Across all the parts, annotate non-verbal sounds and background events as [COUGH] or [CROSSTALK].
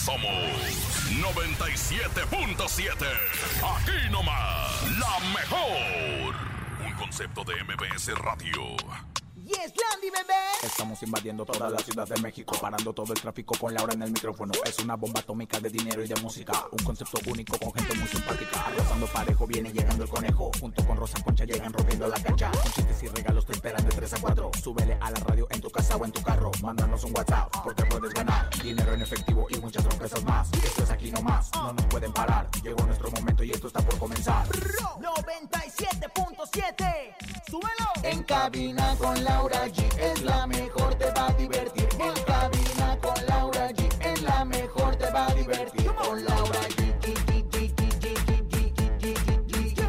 somos 97.7. Aquí nomás, la mejor. Un concepto de MBS Radio. Yes, Landy, bebé. Estamos invadiendo toda la ciudad de México, parando todo el tráfico con Laura en el micrófono. Es una bomba atómica de dinero y de música. Un concepto único con gente muy simpática. Arrasando parejo, viene llegando el conejo. Junto con Rosa Concha llegan rompiendo la cancha. Con chistes y regalos te esperan de 3 a 4. Súbele a la radio en tu casa o en tu carro. Mándanos un WhatsApp porque puedes ganar dinero en efectivo y muchas sorpresas más. Esto es aquí nomás, no nos pueden parar. Llegó nuestro momento y esto está por comenzar. 97.7. Súbelo. En cabina con Laura G es la mejor, te va a divertir. En cabina con Laura G es la mejor, te va a divertir. Con Laura G.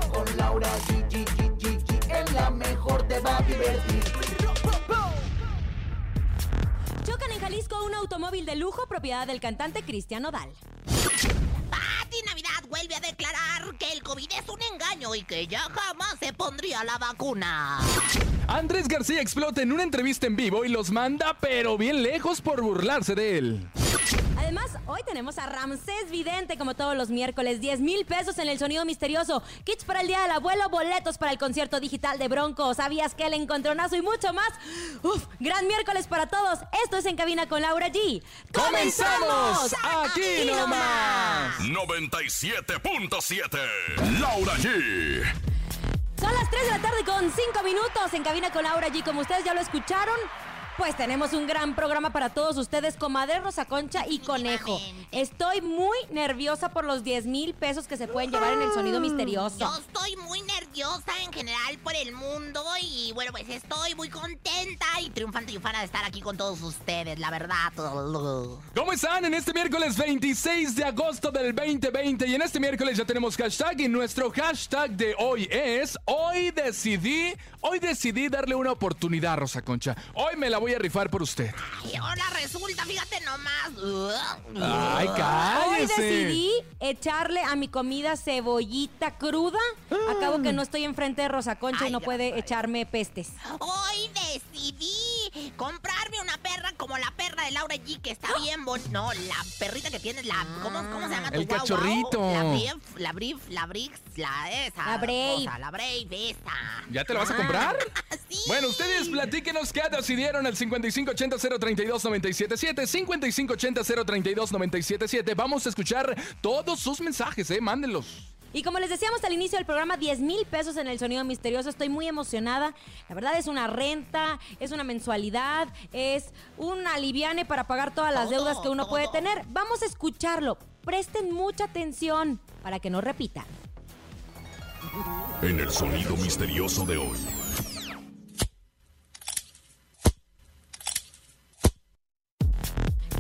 Con Laura G. Es la mejor, te va a divertir. Chocan en Jalisco un automóvil de lujo propiedad del cantante Cristian Odal. Navidad vuelve a declarar que el COVID es un engaño y que ya jamás se pondría la vacuna. Andrés García explota en una entrevista en vivo y los manda pero bien lejos por burlarse de él. Además, hoy tenemos a Ramsés Vidente, como todos los miércoles, 10 mil pesos en el sonido misterioso, kits para el Día del Abuelo, boletos para el concierto digital de Bronco, ¿sabías que el encontronazo y mucho más? ¡Uf! ¡Gran miércoles para todos! Esto es En Cabina con Laura G. ¡Comenzamos! ¡Aquí nomás! 97.7. Laura G. Son las 3 de la tarde con 5 minutos en Cabina con Laura G. Como ustedes ya lo escucharon, pues tenemos un gran programa para todos ustedes, comadre Rosa Concha y Conejo. Estoy muy nerviosa por los 10 mil pesos que se pueden llevar en el sonido misterioso. Yo estoy muy nerviosa en general por el mundo y bueno, pues estoy muy contenta y triunfante y ufana de estar aquí con todos ustedes, la verdad. ¿Cómo están en este miércoles 26 de agosto del 2020? Y en este miércoles ya tenemos hashtag y nuestro hashtag de hoy es Hoy decidí, hoy decidí darle una oportunidad, Rosa Concha. Hoy me la voy a rifar por usted. Y ahora resulta, fíjate nomás. Ay, Hoy cállese. decidí echarle a mi comida cebollita cruda. Acabo que no estoy enfrente de Rosa Concha y Ay, no ay, puede ay. echarme pestes. Hoy decidí comprarme una perra como la perra de Laura G, que está bien bonita. No, la perrita que tienes, la. ¿Cómo, cómo se llama tu El guau, guau? cachorrito. La Brief, la Brief, la Brix, la esa. La Brave. cosa, la Brave, esa. ¿Ya te la vas a comprar? [LAUGHS] Sí. Bueno, ustedes platíquenos qué decidieron al 5580-032-977. 5580-032-977. Vamos a escuchar todos sus mensajes, ¿eh? Mándenlos. Y como les decíamos al inicio del programa, 10 mil pesos en el sonido misterioso. Estoy muy emocionada. La verdad es una renta, es una mensualidad, es un aliviane para pagar todas las deudas que uno puede tener. Vamos a escucharlo. Presten mucha atención para que no repitan. En el sonido misterioso de hoy.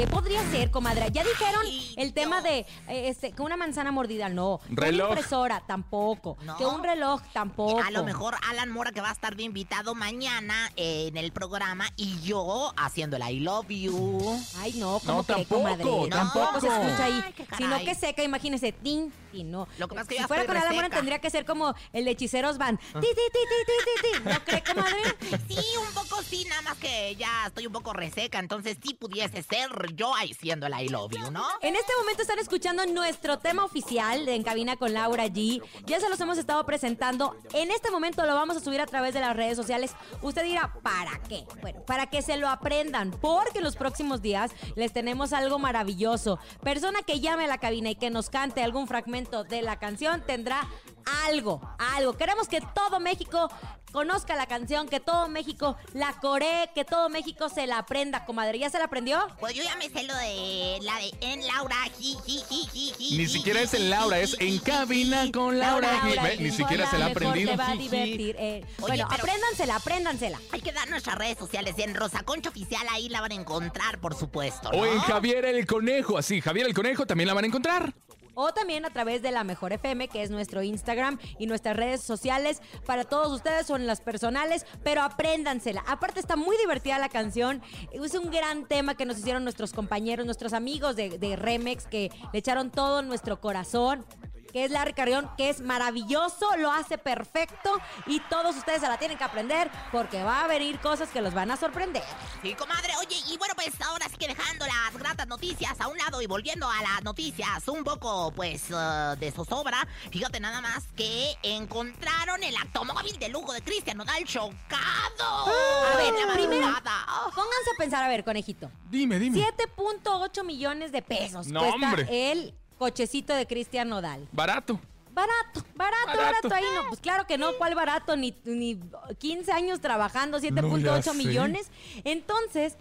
¿Qué podría ser, comadre? Ya dijeron el tema no. de eh, este, que una manzana mordida, no. Que Reloj. Una impresora, tampoco. No. Que un reloj, tampoco. A lo mejor Alan Mora, que va a estar de invitado mañana eh, en el programa, y yo haciendo el I love you. Ay, no, ¿cómo No, cree, tampoco, comadre? tampoco. se escucha ahí. Ay, Sino que seca, imagínese, tin, tin, no. Lo que pasa es que si fuera con Alan reseca. tendría que ser como el de hechiceros van. Ti, ti, ti, ti, ti, ti, ti. ¿No cree, comadre? Sí, un poco sí, nada más que ya estoy un poco reseca, entonces sí pudiese ser yo ahí siendo el I love you, ¿no? En este momento están escuchando nuestro tema oficial de En Cabina con Laura G. Ya se los hemos estado presentando. En este momento lo vamos a subir a través de las redes sociales. Usted dirá, ¿para qué? Bueno, para que se lo aprendan, porque en los próximos días les tenemos algo maravilloso. Persona que llame a la cabina y que nos cante algún fragmento de la canción tendrá algo, algo. Queremos que todo México conozca la canción, que todo México la coree, que todo México se la aprenda, comadre. ¿Ya se la aprendió? Pues yo ya me sé lo de la de en Laura. ji, ji, ji, ji, ji, Ni siquiera es en Laura, es en cabina con Laura. Ni siquiera se la ha aprendido. Va a divertir. eh. Oye, bueno, pero- apréndansela, apréndansela. Hay que dar nuestras redes sociales en Rosa Concha Oficial, ahí la van a encontrar, por supuesto. O en ¿no? Javier el Conejo, así, Javier el Conejo también la van a encontrar. O también a través de la Mejor FM, que es nuestro Instagram y nuestras redes sociales. Para todos ustedes son las personales, pero apréndansela. Aparte está muy divertida la canción. Es un gran tema que nos hicieron nuestros compañeros, nuestros amigos de, de Remex, que le echaron todo nuestro corazón. Que es Larry Carrión, que es maravilloso, lo hace perfecto y todos ustedes se la tienen que aprender porque va a venir cosas que los van a sorprender. Sí, comadre. Oye, y bueno, pues ahora sí que dejando las gratas noticias a un lado y volviendo a las noticias un poco, pues, eh, de zozobra. Fíjate nada más que encontraron el automóvil de lujo de Cristian Nodal chocado. A ver, la primero-. Pónganse a pensar, a ver, conejito. Dime, dime. 7.8 millones de pesos No, cuesta hombre. el cochecito de Cristian Nodal. Barato. Barato, barato, Barato. barato, ahí no. Pues claro que no, ¿cuál barato? Ni, ni 15 años trabajando, No, ya 7.8 sé. millones. Entonces,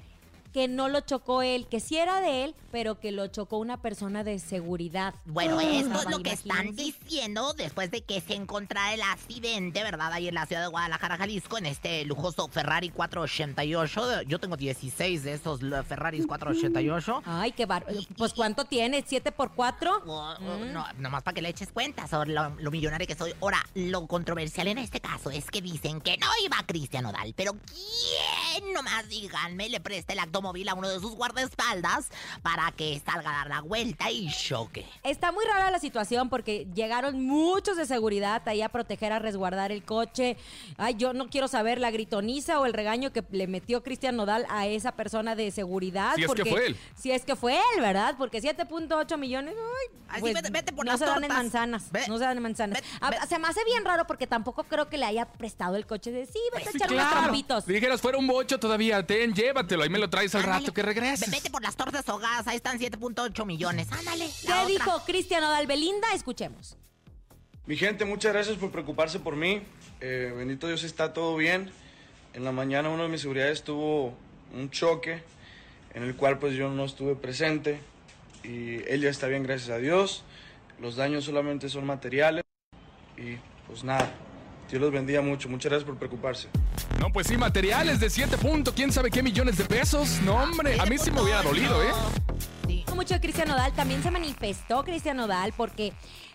que no lo chocó él, que sí era de él, pero que lo chocó una persona de seguridad. Bueno, Ah, esto es lo que están diciendo después de que se encontrara el accidente, ¿verdad? Ahí en la ciudad de Guadalajara, Jalisco, en este lujoso Ferrari 488. Yo tengo 16 de esos Ferraris 488. Ay, qué bar... Y- Pues, ¿cuánto tiene? ¿7 por 4? Oh, oh, No, nomás para que le eches cuentas sobre lo, lo millonario que soy. Ahora, lo controversial en este caso es que dicen que no iba Cristian Odal, pero ¿quién nomás díganme le presta el automóvil a uno de sus guardaespaldas para que salga a dar la vuelta y choque? Está muy rara la situación porque llegaron muchos de seguridad ahí a proteger, a resguardar el coche. Ay, yo no quiero saber la gritoniza o el regaño que le metió Cristian Nodal a esa persona de seguridad. Si es que porque- fue él. Si es que fue él, ¿verdad? Porque 7.8 millones, ay, Ay, sí, pues, vete- vete por no las se dan en manzanas. Ve- no se dan en manzanas. ve- Ah, ve- se me hace bien raro porque tampoco creo que le haya prestado el coche de sí, vete a Sí, echar unos claro. trompitos. Si dijeras fuera un bocho todavía, ten, llévatelo. Ahí me lo traes al Ándale. rato que regreses. Ve- Vete por las tortas ahogadas, ahí están 7.8 millones. Ándale. ¿Qué otra. dijo Cristian Nodal Belinda? Escuchemos. Mi gente, muchas gracias por preocuparse por mí. Eh, bendito Dios, está todo bien. En la mañana uno de mis seguridades tuvo un choque en el cual pues yo no estuve presente y él ya está bien, gracias a Dios. Los daños solamente son materiales y pues nada. Dios los bendiga mucho. Muchas gracias por preocuparse. No, pues sí, materiales de 7 puntos, quién sabe qué millones de pesos. No, hombre, a mí sí me hubiera dolido, ¿eh? Sí. mucho de Cristian Nodal, también se manifestó Cristian Nodal porque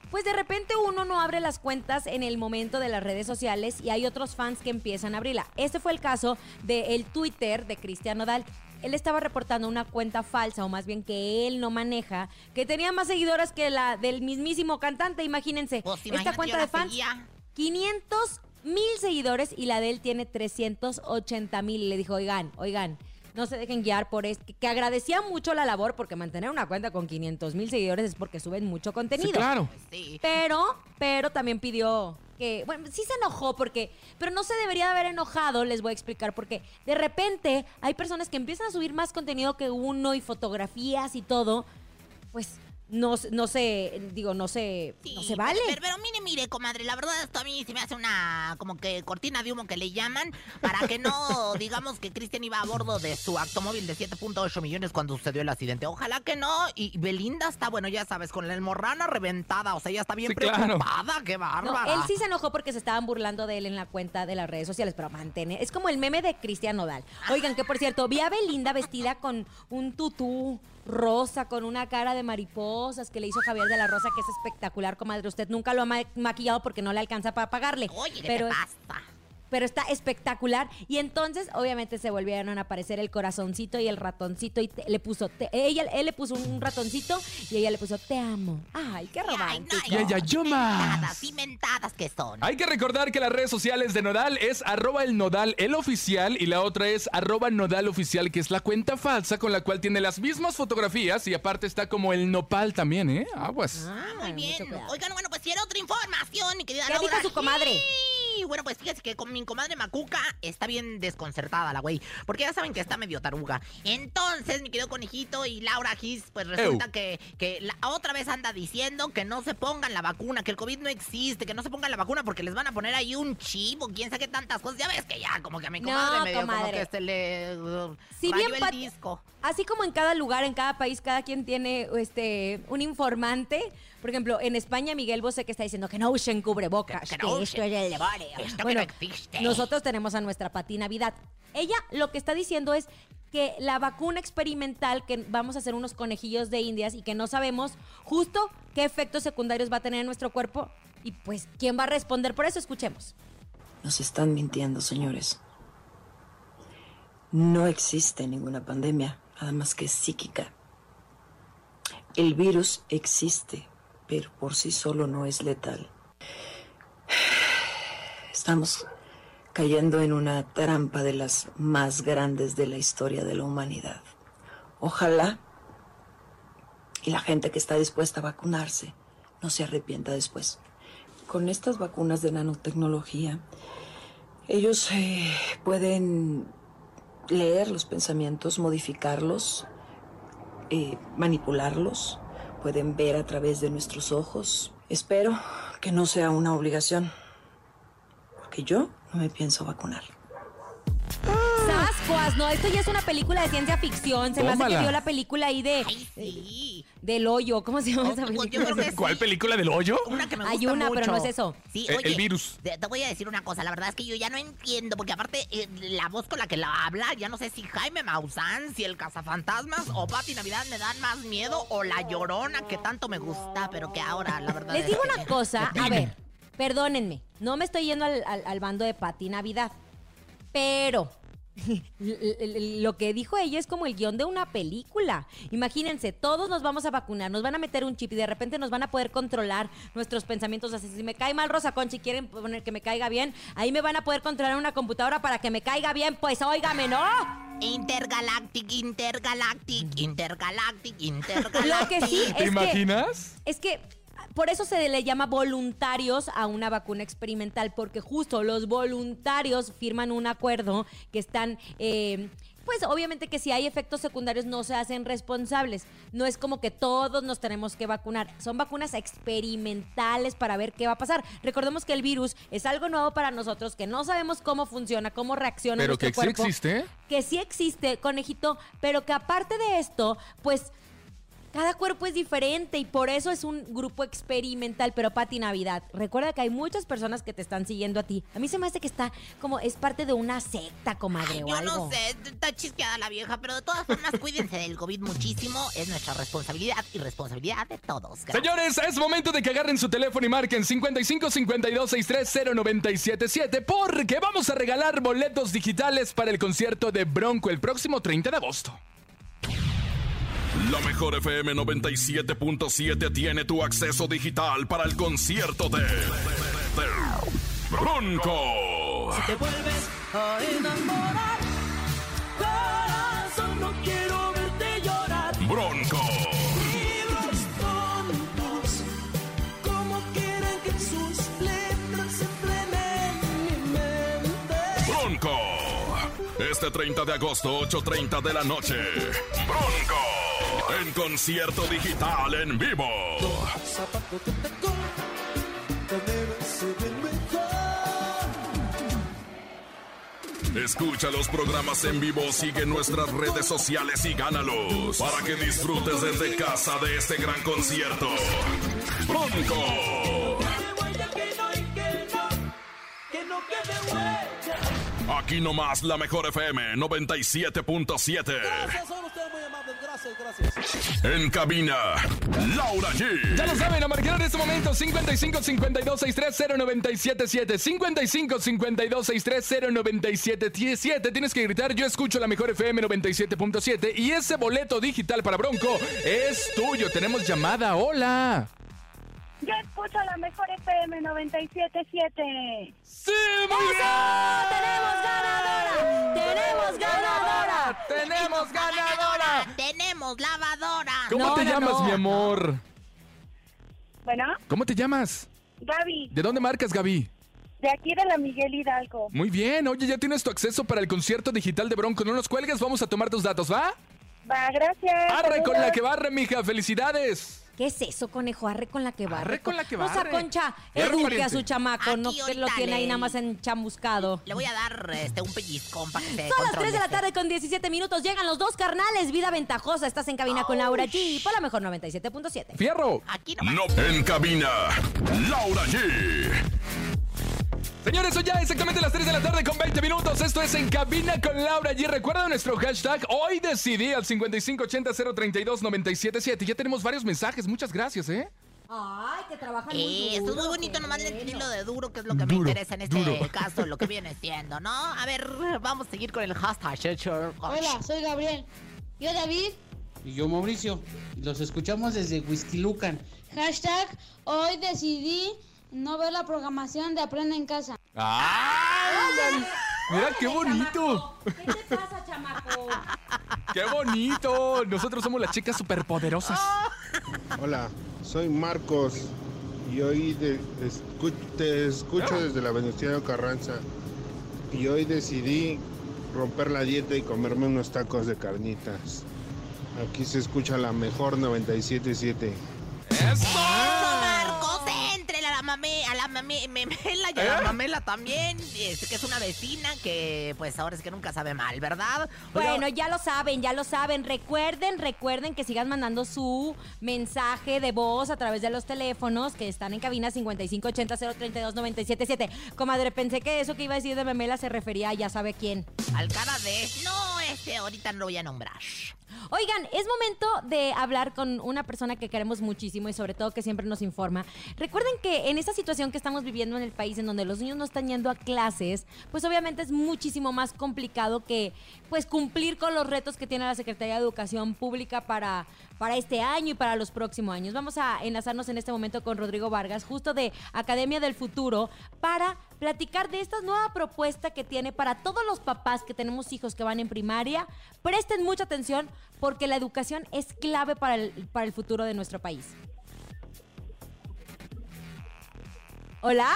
pues de repente uno no abre las cuentas en el momento de las redes sociales y hay otros fans que empiezan a abrirla. Este fue el caso del Twitter de Cristian Nodal. Él estaba reportando una cuenta falsa, o más bien que él no maneja, que tenía más seguidores que la del mismísimo cantante, imagínense. Pues, Esta cuenta de fans, seguía. 500 mil seguidores y la de él tiene 380 mil. Y le dijo, oigan, oigan, no se dejen guiar por esto. Que agradecía mucho la labor porque mantener una cuenta con 500 mil seguidores es porque suben mucho contenido. Sí, claro. Sí. Pero, pero también pidió que, bueno, sí se enojó porque, pero no se debería de haber enojado, les voy a explicar, porque de repente hay personas que empiezan a subir más contenido que uno y fotografías y todo, pues no, se- no se, digo, no se, no Sí, se vale. Pero, pero mire, mire, comadre, la verdad esto a mí se me hace una como que cortina de humo que le llaman para que no [LAUGHS] digamos que Cristian iba a bordo de su automóvil de 7.8 millones cuando sucedió el accidente. Ojalá que no. Y Belinda está, bueno, ya sabes, con la almorrana reventada. O sea, ya está bien Sí, claro. preocupada. Qué No, bárbara. él sí se enojó porque se estaban burlando de él en la cuenta de las redes sociales, pero mantener. Es como el meme de Cristian Nodal. Oigan, que por cierto, vi a Belinda vestida con un tutú rosa, con una cara de mariposas que le hizo Javier de la Rosa, que es espectacular, comadre. Usted nunca lo ha ma- maquillado porque no le alcanza para pagarle. Oye, ¿qué pero te pasa? Pero está espectacular. Y entonces, obviamente, se volvieron a aparecer el corazoncito y el ratoncito. Y te- le puso, te- ella, él le puso un ratoncito y ella le puso, te amo. Ay, qué Ay, no, romántico. Y ella, yo más. Inventadas que son. Hay que recordar que las redes sociales de Nodal es arroba el Nodal el oficial y la otra es arroba Nodal oficial, que es la cuenta falsa con la cual tiene las mismas fotografías y aparte está como el nopal también, ¿eh? Aguas. Ah, muy Ay, mucho bien. Oigan, bueno, pues si era otra información, mi querida ¿Qué Laura dijo su comadre? Bueno, pues fíjese que con mi comadre Macuca está bien desconcertada la güey. Porque ya saben que está medio taruga. Entonces, mi querido conejito y Laura Gis, pues resulta Ew. que, que la otra vez anda diciendo que no se pongan la vacuna, que el COVID no existe, que no se pongan la vacuna porque les van a poner ahí un chivo, quién sabe qué tantas cosas. Ya ves que ya, como que a mi No, comadre medio como que se le uh, Si rayó bien el disco. Así como en cada lugar, en cada país, cada quien tiene este un informante. Por ejemplo, en España Miguel Bosé que está diciendo que no usen cubrebocas, Que- que, que no esto usen. es el demonio. Esto que no existe. nosotros tenemos a nuestra Pati Navidad. Ella lo que está diciendo es que la vacuna experimental, que vamos a hacer unos conejillos de indias y que no sabemos justo qué efectos secundarios va a tener en nuestro cuerpo. Y pues, ¿quién va a responder por eso? Escuchemos. Nos están mintiendo, señores. No existe ninguna pandemia, nada más que psíquica. El virus existe, pero por sí solo no es letal. Estamos cayendo en una trampa de las más grandes de la historia de la humanidad. Ojalá y la gente que está dispuesta a vacunarse no se arrepienta después. Con estas vacunas de nanotecnología, ellos eh, pueden leer los pensamientos, modificarlos, eh, manipularlos, pueden ver a través de nuestros ojos. Espero que no sea una obligación, porque yo no me pienso vacunar. No, esto ya es una película de ciencia ficción. Se me hace que vio la película ahí de... Ay, sí. Del hoyo. ¿Cómo se llama esa Oh, yo película? creo que [LAUGHS] ¿Cuál sí. película del hoyo? Una que me Hay una, pero mucho. no es eso. Sí, Eh, oye, el virus. Te, te voy a decir una cosa, la verdad es que yo ya no entiendo, porque aparte eh, la voz con la que la habla, ya no sé si Jaime Maussan, si el cazafantasmas o Pati Navidad me dan más miedo o la llorona que tanto me gusta, pero que ahora la verdad Les es digo que- una cosa, a ver, perdónenme, no me estoy yendo al, al- al bando de Pati Navidad, pero [LAUGHS] lo que dijo ella es como el guion de una película. Imagínense, todos nos vamos a vacunar, nos van a meter un chip y de repente nos van a poder controlar nuestros pensamientos. Así, si me cae mal Rosa Conchi, quieren poner que me caiga bien, ahí me van a poder controlar una computadora para que me caiga bien, pues óigame, ¿no? Intergalactic, intergalactic, intergalactic, intergalactic. Lo que sí ¿Te que... imaginas? Es que por eso se le llama voluntarios a una vacuna experimental, porque justo los voluntarios firman un acuerdo que están... eh, pues obviamente que si hay efectos secundarios no se hacen responsables. No es como que todos nos tenemos que vacunar. Son vacunas experimentales para ver qué va a pasar. Recordemos que el virus es algo nuevo para nosotros, que no sabemos cómo funciona, cómo reacciona Pero nuestro que sí cuerpo existe. que sí existe, conejito, pero que aparte de esto, pues cada cuerpo es diferente y por eso es un grupo experimental. Pero Pati Navidad, recuerda que hay muchas personas que te están siguiendo a ti. A mí se me hace que está como es parte de una secta, comadre, o Yo algo. no sé, está chisqueada la vieja, pero de todas formas [LAUGHS] cuídense del COVID muchísimo, es nuestra responsabilidad y responsabilidad de todos. Gracias. Señores, es momento de que agarren su teléfono y marquen 55 52 630 977 porque vamos a regalar boletos digitales para el concierto de Bronco el próximo 30 de agosto. La mejor FM 97.7 tiene tu acceso digital para el concierto de, de- de Bronco. Te vuelves a enamorar. Corazón, no quiero verte llorar. Bronco. Tontos, como quieren que sus letras se en mi mente. Bronco. Este 30 de agosto, 8.30 de la noche. Bronco. En concierto digital en vivo. Escucha los programas en vivo, sigue nuestras redes sociales y gánalos para que disfrutes desde casa de este gran concierto. Bronco. Aquí nomás la mejor FM 97.7. Gracias. En cabina, Laura G. Ya lo saben, a marcar en este momento 55 52 630 977 55 52 630 977 Tienes que gritar, yo escucho la mejor FM 97.7 y ese boleto digital para Bronco es tuyo. Tenemos llamada, hola. Yo escucho la mejor FM 97.7. ¡Sí, muy bien! ¡Tenemos ganadora! ¡Tenemos ganadora! ¡Tenemos ganadora! Tenemos lavadora. ¿Cómo No, te no, llamas, no. mi amor? Bueno, ¿Cómo te llamas? Gaby, ¿De dónde marcas, Gaby? De aquí de la Miguel Hidalgo. Muy bien, oye, ya tienes tu acceso para el concierto digital de Bronco. No nos cuelgues, vamos a tomar tus datos, ¿va? Va, gracias. Arre con la Saludos. que barre, mija, felicidades. ¿Qué es eso, conejo? Arre con la que barre. Arre con la que O sea, barre. Concha, Fierro eduque a pariente. su chamaco, no que lo ahorita tiene ahí le- nada más enchamuscado. Le voy a dar este un pellizcón para que se Son las controle 3 de la tarde con 17 minutos. Llegan los dos carnales. Vida ventajosa. Estás en cabina con Laura G. Por la mejor 97.7. Fierro. Aquí. No, en cabina, Laura G. Señores, son ya exactamente las 3 de la tarde con 20 minutos. Esto es En Cabina con Laura G. Recuerda nuestro hashtag. Hoy decidí al 5580-032-977. Ya tenemos varios mensajes. Muchas gracias, ¿eh? Ay, que trabajan Eh, esto es muy bonito, nomás le entendí lo de duro, que es lo que me Duro, interesa en este duro. caso, lo que viene siendo, ¿no? A ver, vamos a seguir con el hashtag. Hola, soy Gabriel. Yo David. Y yo Mauricio. Y los escuchamos desde Huizquilucan. Hashtag hoy decidí no ver la programación de Aprende en Casa. ¡Ay! Mira qué bonito. ¿Qué te pasa, chamaco? ¡Qué bonito! Nosotros somos las chicas superpoderosas. Hola, soy Marcos y hoy de- escu- te escucho desde la Venustiano Carranza y hoy decidí romper la dieta y comerme unos tacos de carnitas. Aquí se escucha la mejor 977. ¡Eso! Entre a la mame, a la mame, memela y a la ¿Eh? mamela también, este, que es una vecina que pues ahora es que nunca sabe mal, ¿verdad? Bueno, ya lo saben, ya lo saben. Recuerden, recuerden que sigan mandando su mensaje de voz a través de los teléfonos que están en cabina 5580-032-977. Comadre, pensé que eso que iba a decir de Memela se refería a ya sabe quién. al cara de... No, este ahorita no lo voy a nombrar. Oigan, es momento de hablar con una persona que queremos muchísimo y sobre todo que siempre nos informa. Recuerden que en esta situación que estamos viviendo en el país en donde los niños no están yendo a clases, pues obviamente es muchísimo más complicado que pues cumplir con los retos que tiene la Secretaría de Educación Pública para para este año y para los próximos años. Vamos a enlazarnos en este momento con Rodrigo Vargas, justo de Academia del Futuro, para platicar de esta nueva propuesta que tiene para todos los papás que tenemos hijos que van en primaria. Presten mucha atención porque la educación es clave para el, para el futuro de nuestro país. Hola.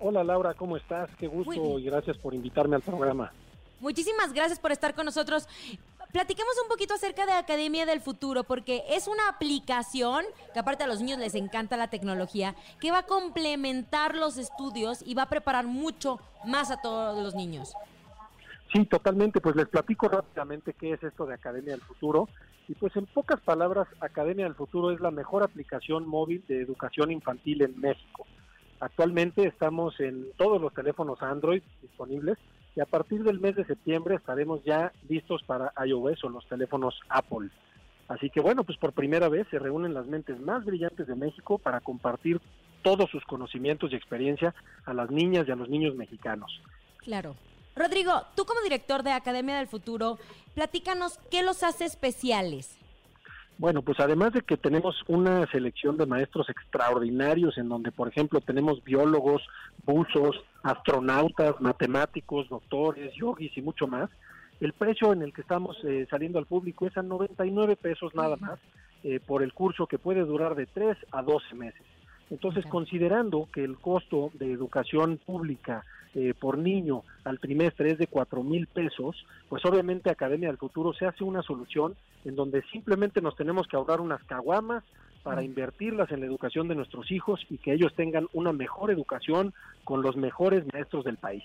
Hola Laura, ¿cómo estás? Qué gusto y gracias por invitarme al programa. Muchísimas gracias por estar con nosotros. Platiquemos un poquito acerca de Academia del Futuro, porque es una aplicación que aparte a los niños les encanta la tecnología, que va a complementar los estudios y va a preparar mucho más a todos los niños. Sí, totalmente. Pues les platico rápidamente qué es esto de Academia del Futuro. Y pues en pocas palabras, Academia del Futuro es la mejor aplicación móvil de educación infantil en México. Actualmente estamos en todos los teléfonos Android disponibles y a partir del mes de septiembre estaremos ya listos para iOS o los teléfonos Apple. Así que bueno, pues por primera vez se reúnen las mentes más brillantes de México para compartir todos sus conocimientos y experiencia a las niñas y a los niños mexicanos. Claro. Rodrigo, tú como director de Academia del Futuro, platícanos qué los hace especiales. Bueno, pues además de que tenemos una selección de maestros extraordinarios en donde, por ejemplo, tenemos biólogos, buzos, astronautas, matemáticos, doctores, yogis y mucho más, el precio en el que estamos eh, saliendo al público es a 99 pesos nada más eh, por el curso que puede durar de 3 a 12 meses. Entonces, considerando que el costo de educación pública eh, por niño al trimestre es de 4 mil pesos, pues obviamente Academia del Futuro se hace una solución en donde simplemente nos tenemos que ahorrar unas caguamas para invertirlas en la educación de nuestros hijos y que ellos tengan una mejor educación con los mejores maestros del país.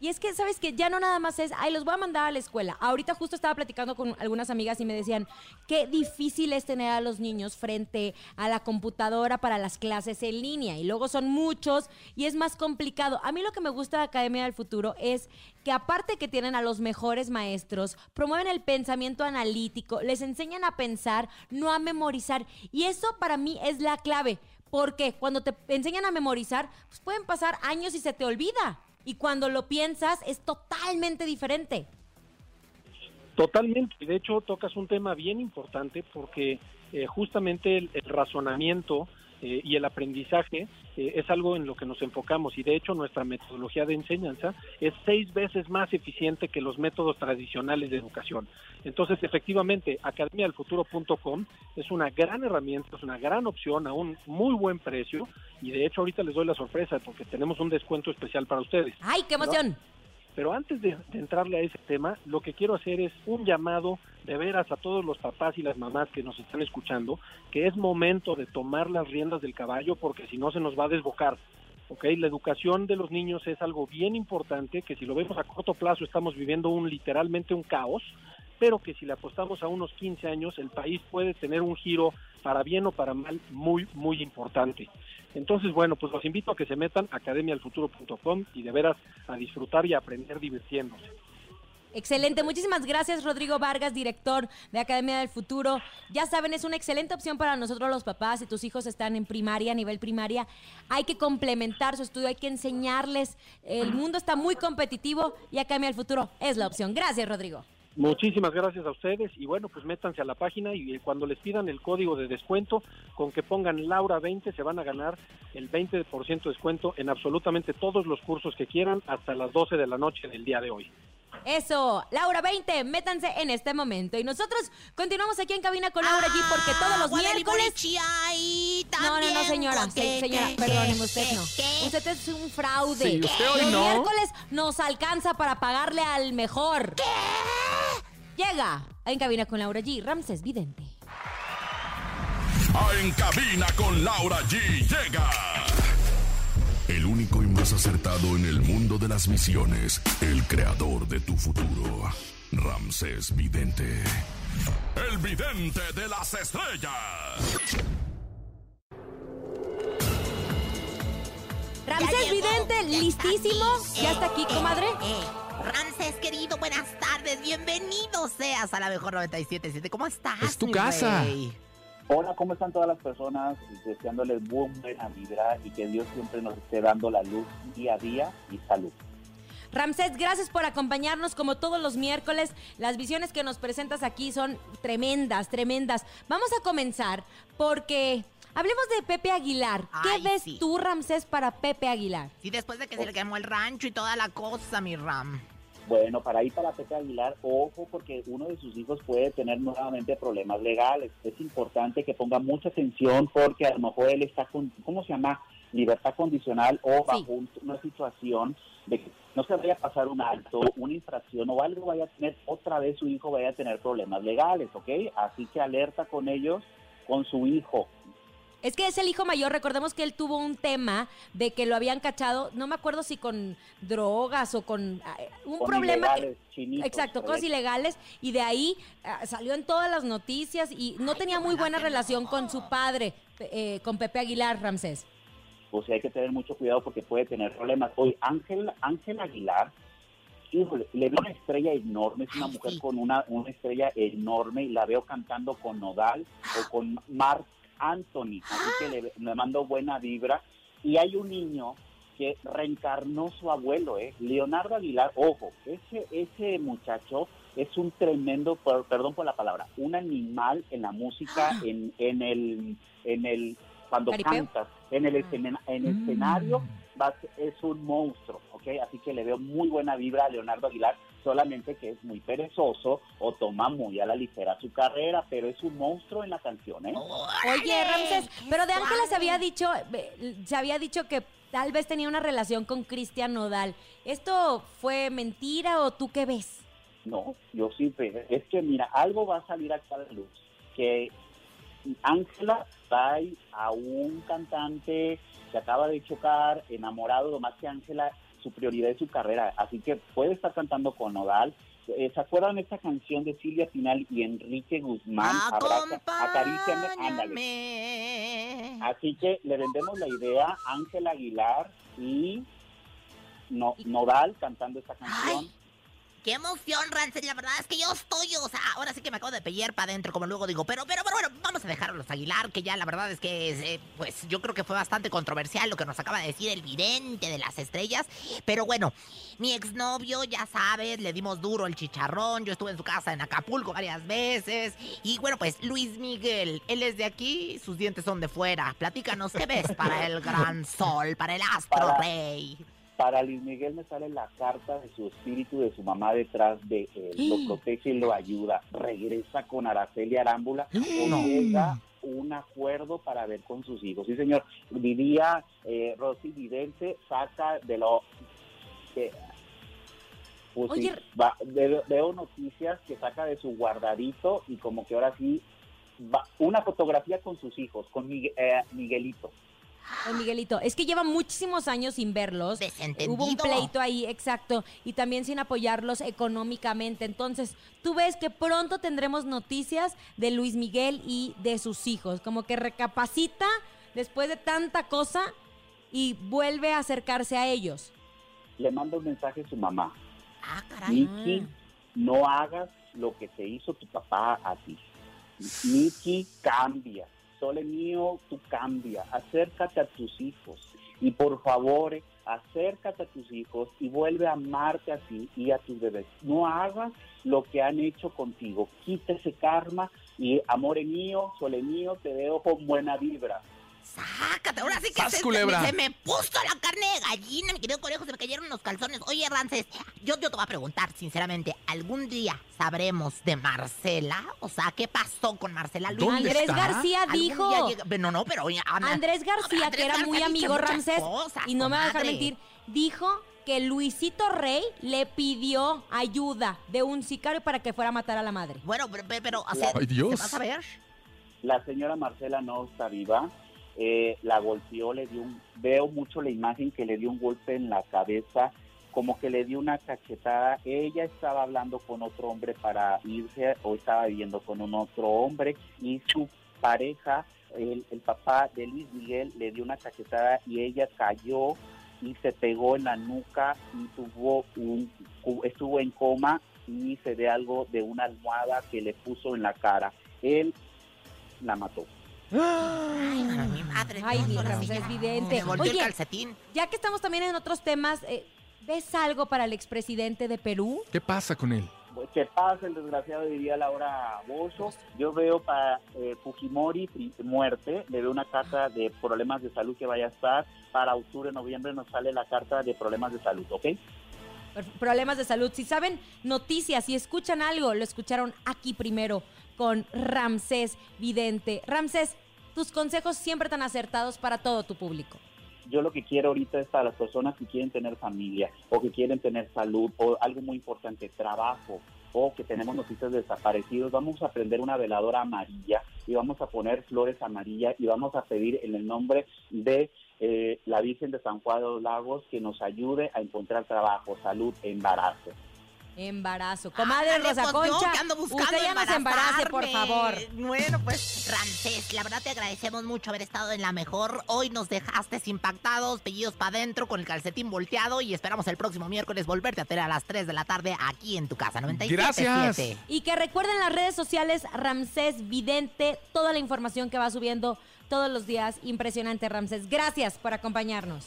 Y es que, ¿sabes que Ya no nada más es, ay, los voy a mandar a la escuela. Ahorita justo estaba platicando con algunas amigas y me decían, qué difícil es tener a los niños frente a la computadora para las clases en línea. Y luego son muchos y es más complicado. A mí lo que me gusta de Academia del Futuro es que aparte que tienen a los mejores maestros, promueven el pensamiento analítico, les enseñan a pensar, no a memorizar. Y eso para mí es la clave. Porque cuando te enseñan a memorizar, pues pueden pasar años y se te olvida. Y cuando lo piensas es totalmente diferente. Totalmente, de hecho tocas un tema bien importante porque eh, justamente el razonamiento eh, y el aprendizaje eh, es algo en lo que nos enfocamos y de hecho nuestra metodología de enseñanza es seis veces más eficiente que los métodos tradicionales de educación. Entonces, efectivamente, academiadelfuturo.com es una gran herramienta, es una gran opción a un muy buen precio y de hecho ahorita les doy la sorpresa porque tenemos un descuento especial para ustedes. ¡Ay, qué emoción! Pero antes de, entrarle a ese tema, lo que quiero hacer es un llamado de veras a todos los papás y las mamás que nos están escuchando, que es momento de tomar las riendas del caballo porque si no se nos va a desbocar. ¿ok? La educación de los niños es algo bien importante, que si lo vemos a corto plazo estamos viviendo un literalmente un caos, pero que si le apostamos a unos 15 años el país puede tener un giro para bien o para mal muy, muy importante. Entonces, bueno, pues los invito a que se metan a academialfuturo.com y de veras a disfrutar y aprender divirtiéndose. Excelente, muchísimas gracias Rodrigo Vargas, director de Academia del Futuro. Ya saben, es una excelente opción para nosotros los papás. Si tus hijos están en primaria, a nivel primaria, hay que complementar su estudio, hay que enseñarles. El mundo está muy competitivo y Academia del Futuro es la opción. Gracias, Rodrigo. Muchísimas gracias a ustedes y bueno, pues métanse a la página y cuando les pidan el código de descuento, con que pongan Laura20 se van a ganar el 20% de descuento en absolutamente todos los cursos que quieran hasta las 12 de la noche del día de hoy. Eso, Laura 20, métanse en este momento. Y nosotros continuamos aquí en cabina con Laura G porque todos los miércoles. no, no, no, señora. Se, señora, perdóneme, usted no. Usted es un fraude. Sí, usted hoy los no. miércoles nos alcanza para pagarle al mejor. Llega en cabina con Laura G, Ramses Vidente. Ah, En cabina con Laura G llega. El único y más acertado en el mundo de las misiones. El creador de tu futuro. Ramsés Vidente. El vidente de las estrellas. Ramses Vidente, listísimo. Ya está aquí, comadre. Eh, Ramses, querido, buenas tardes. Bienvenido seas a la mejor 97.7. ¿Cómo estás? Es tu mi casa. rey? Hola, ¿cómo están todas las personas? Deseándoles buena vibra y que Dios siempre nos esté dando la luz día a día y salud. Ramsés, gracias por acompañarnos como todos los miércoles. Las visiones que nos presentas aquí son tremendas, tremendas. Vamos a comenzar porque hablemos de Pepe Aguilar. ¿Qué Ay, ves sí. tú, Ramsés, para Pepe Aguilar? Sí, después de que se le quemó el rancho y toda la cosa, mi Ram. Bueno, para ir para Pepe Aguilar, ojo porque uno de sus hijos puede tener nuevamente problemas legales. Es importante que ponga mucha atención porque a lo mejor él está con, ¿cómo se llama? Libertad condicional o bajo un- una situación de que no se vaya a pasar un alto, una infracción o algo vaya a tener, otra vez su hijo vaya a tener problemas legales, ¿ok? Así que alerta con ellos, con su hijo. Es que es el hijo mayor, recordemos que él tuvo un tema de que lo habían cachado, no me acuerdo si con drogas o con eh, un Con problema. que- ilegales, chinitos, exacto, cosas ilegales y de ahí ah, salió en todas las noticias y no tenía muy buena relación con su padre, eh, con Pepe Aguilar, Ramsés. pues sí hay que tener mucho cuidado porque puede tener problemas. Hoy Ángel Ángel Aguilar, híjole, le veo una estrella enorme, es una Ay, mujer sí. con una, una estrella enorme y la veo cantando con Nodal o con Mark Anthony, así que le, le mando buena vibra. Y hay un niño que reencarnó su abuelo, ¿eh? Leonardo Aguilar, ojo, ese, ese muchacho es un tremendo, per- perdón por la palabra, un animal en la música, en, en el, en el, cuando ¿Caripeo? cantas, en el, escena- en el escenario, ser- es un monstruo, ¿ok? Así que le veo muy buena vibra a Leonardo Aguilar, solamente que es muy perezoso o toma muy a la ligera su carrera, pero es un monstruo en la canción, ¿eh? Oye, Ramsés, pero de Ángela se había dicho, se había dicho que tal vez tenía una relación con Cristian Nodal. ¿Esto fue mentira o tú qué ves? No, yo sí, es que mira, algo va a salir acá a la luz, que Ángela trae a un cantante que acaba de chocar, enamorado, lo más que Ángela, su prioridad es su carrera, así que puede estar cantando con Nodal. Eh, ¿Se acuerdan esta canción de Silvia Pinal y Enrique Guzmán? Abraza, acaríciame, ándale. Así que le vendemos la idea Ángela Aguilar y no, Nodal cantando esta canción. Qué emoción, Rancés. La verdad es que yo estoy, o sea, ahora sí que me acabo de pellear para adentro, como luego digo. Pero, pero, pero bueno, vamos a dejar a los Aguilar, que ya la verdad es que, eh, pues yo creo que fue bastante controversial lo que nos acaba de decir el vidente de las estrellas. Pero bueno, mi exnovio, ya sabes, le dimos duro el chicharrón. Yo estuve en su casa en Acapulco varias veces. Y bueno, pues Luis Miguel, él es de aquí, sus dientes son de fuera. Platícanos, ¿qué ves para el gran [LAUGHS] sol, para el astro rey? Para Luis Miguel me sale la carta de su espíritu, de su mamá detrás de él. Lo protege y lo ayuda. Regresa con Araceli Arámbula o llega un acuerdo para ver con sus hijos. Sí, señor. Diría eh, Rosy Vidente, saca de lo... que- pues sí, va- veo, veo noticias que saca de su guardadito y como que ahora sí... va- una fotografía con sus hijos, con Migue- eh, Miguelito. Miguelito, es que lleva muchísimos años sin verlos. Hubo un pleito ahí, exacto, y también sin apoyarlos económicamente. Entonces, tú ves que pronto tendremos noticias de Luis Miguel y de sus hijos, como que recapacita después de tanta cosa y vuelve a acercarse a ellos. Le manda un mensaje a su mamá. Ah, Miki, no hagas lo que te hizo tu papá a ti. Miki, cambia. Sole mío, tú cambia. Acércate a tus hijos. Y por favor, eh, acércate a tus hijos y vuelve a amarte a ti y a tus bebés. No hagas lo que han hecho contigo. Quita ese karma y amor mío, sole mío, te veo con buena vibra. Sácate, ahora sí que ¡Sas, se, culebra! se me puso la carne de gallina, mi querido conejo, se me cayeron los calzones. Oye, Rances, yo, yo te voy a preguntar, sinceramente, ¿algún día sabremos de Marcela? O sea, ¿qué pasó con Marcela Luis? ¿Dónde Andrés está? García ¿Algún dijo- llega- No, no, pero oye, Ana- Andrés García, Andrés que era García muy amigo Ramsés, cosas, y no me va a dejar mentir, dijo que Luisito Rey le pidió ayuda de un sicario para que fuera a matar a la madre. Bueno, pero, pero, La- Ay, Dios. ¿se va a saber? La señora Marcela no está viva. Eh, la golpeó, le dio un... Veo mucho la imagen que le dio un golpe en la cabeza, como que le dio una cachetada. Ella estaba hablando con otro hombre para irse o estaba viviendo con un otro hombre y su pareja, el, papá de Luis Miguel, le dio una cachetada y ella cayó y se pegó en la nuca y tuvo un, estuvo en coma y se ve algo de una almohada que le puso en la cara. Él la mató. Ay, mi madre. Ay, Dios, mi ahora sí ya. Vidente. Me volteó el calcetín. Ya que estamos también en otros temas, eh, ¿ves algo para el expresidente de Perú? ¿Qué pasa con él? que pasa el desgraciado diría Laura Bozo. Yo veo para eh, Fujimori muerte, le veo una carta de problemas de salud que vaya a estar. Para octubre, noviembre nos sale la carta de problemas de salud, ¿ok? Problemas de salud. Si saben noticias, si escuchan algo, lo escucharon aquí primero con Ramsés Vidente. Ramsés, tus consejos siempre tan acertados para todo tu público. Yo lo que quiero ahorita es para las personas que quieren tener familia o que quieren tener salud o algo muy importante, trabajo o que tenemos noticias de desaparecidos, vamos a prender una veladora amarilla y vamos a poner flores amarillas y vamos a pedir en el nombre de eh, la Virgen de San Juan de los Lagos que nos ayude a encontrar trabajo, salud, embarazo. Embarazo. Comadre Ándale, Rosa pues, yo Concha, ando buscando usted ya no se embarace, por favor. Bueno, pues, Ramsés, la verdad te agradecemos mucho haber estado en la mejor. Hoy nos dejaste impactados, pellidos para adentro, con el calcetín volteado y esperamos el próximo miércoles volverte a tener a las 3 de la tarde aquí en tu casa. 97.7. Y que recuerden las redes sociales Ramsés Vidente, toda la información que va subiendo todos los días. Impresionante, Ramsés. Gracias por acompañarnos.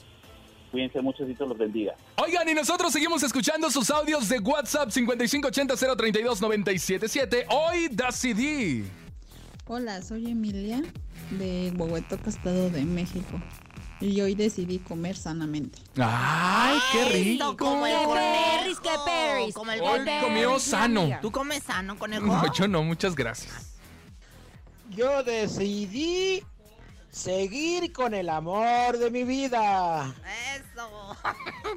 Cuídense mucho, Dios los bendiga. Oigan, y nosotros seguimos escuchando sus audios de WhatsApp 5580-032-977. Hoy decidí. Hola, soy Emilia de Huehuetoca, Estado de México. Y hoy decidí comer sanamente. ¡Ay, qué rico! como el ¡Qué conejo, perris, qué perris! Como el Hoy comió sano. ¿Tú comes sano, conejo? No, yo no, muchas gracias. Yo decidí seguir con el amor de mi vida. Eso.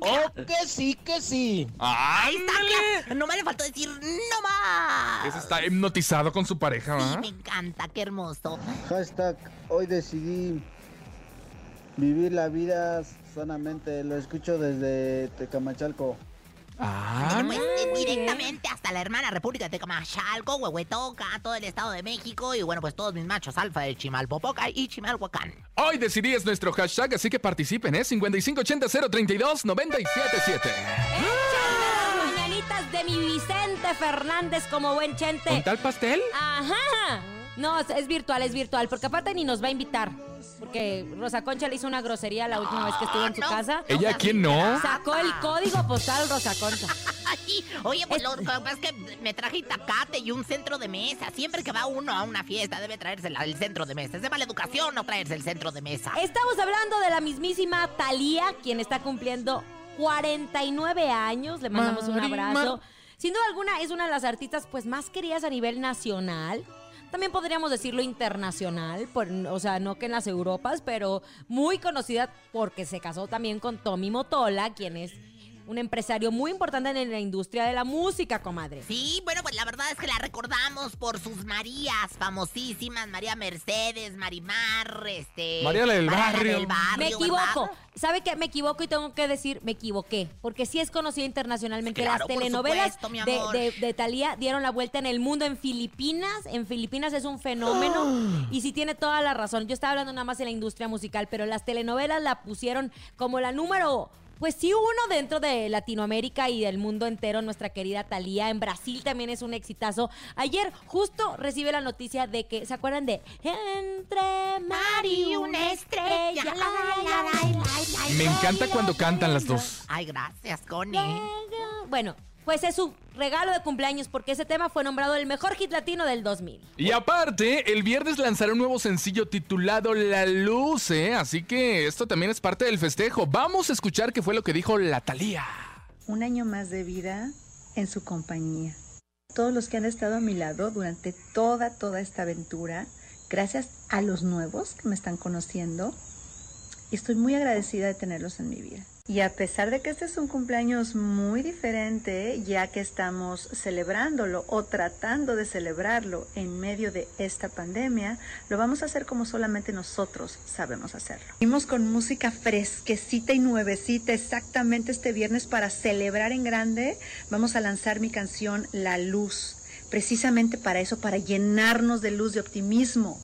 Oh, que sí, que sí. Ahí está, no me le faltó decir no más. Ese está hipnotizado con su pareja, Sí, ¿va? me encanta, qué hermoso. Hashtag, hoy decidí vivir la vida sanamente. Lo escucho desde Tecamachalco. Ah, Pues, directamente hasta la hermana República de Tecamachalco, Huehuetoca, todo el Estado de México y bueno, pues todos mis machos alfa de Chimalpopoca y Chimalhuacán. Hoy decidí es nuestro hashtag, así que participen, ¿eh? 5580-032-977. ¡Échale las mañanitas galletas de mi Vicente Fernández como buen chente. ¿Con tal pastel? Ajá. No, es, virtual, es virtual, porque aparte ni nos va a invitar. Porque Rosa Concha le hizo una grosería la última vez que estuvo en su casa. ¿Ella quién no? Sacó el código postal Rosa Concha. [LAUGHS] Ay, oye, pues lo que pasa es que me traje itacate y un centro de mesa. Siempre que va uno a una fiesta debe traerse el centro de mesa. Es de mala educación no traerse el centro de mesa. Estamos hablando de la mismísima Thalía, quien está cumpliendo 49 años. Le mandamos un abrazo. Mar- Sin duda alguna, es una de las artistas pues más queridas a nivel nacional. También podríamos decirlo internacional, por- o sea, no que en las Europas, pero muy conocida porque se casó también con Tommy Motola, quien es un empresario muy importante en la industria de la música, comadre. Sí, bueno, pues la verdad es que la recordamos por sus Marías famosísimas, María Mercedes, Marimar, este... María del barrio. del barrio, Me equivoco. ¿verdad? ¿Sabe qué? Me equivoco y tengo que decir, me equivoqué. Porque sí es conocida internacionalmente. Claro, Las telenovelas supuesto, de, de, de Thalía dieron la vuelta en el mundo en Filipinas. En Filipinas es un fenómeno. [GASPS] y sí tiene toda la razón. Yo estaba hablando nada más de la industria musical, pero las telenovelas la pusieron como la número. Pues sí, uno dentro de Latinoamérica y del mundo entero, nuestra querida Thalía. En Brasil también es un exitazo. Ayer justo recibe la noticia de que, ¿se acuerdan de Entre mar y una estrella? la, la, la, la, la, la, Me encanta cuando cantan las dos. Ay, gracias, Connie. Bueno, pues es su regalo de cumpleaños porque ese tema fue nombrado el mejor hit latino del 2000. Y aparte, el viernes lanzará un nuevo sencillo titulado La Luz, ¿eh? Así que esto también es parte del festejo. Vamos a escuchar qué fue lo que dijo la Talía. un año más de vida en su compañía. Todos los que han estado a mi lado durante toda, toda esta aventura, gracias a los nuevos que me están conociendo, estoy muy agradecida de tenerlos en mi vida. Y a pesar de que este es un cumpleaños muy diferente, ya que estamos celebrándolo o tratando de celebrarlo en medio de esta pandemia, lo vamos a hacer como solamente nosotros sabemos hacerlo. Venimos con música fresquecita y nuevecita exactamente este viernes para celebrar en grande. Vamos a lanzar mi canción La Luz, precisamente para eso, para llenarnos de luz, de optimismo.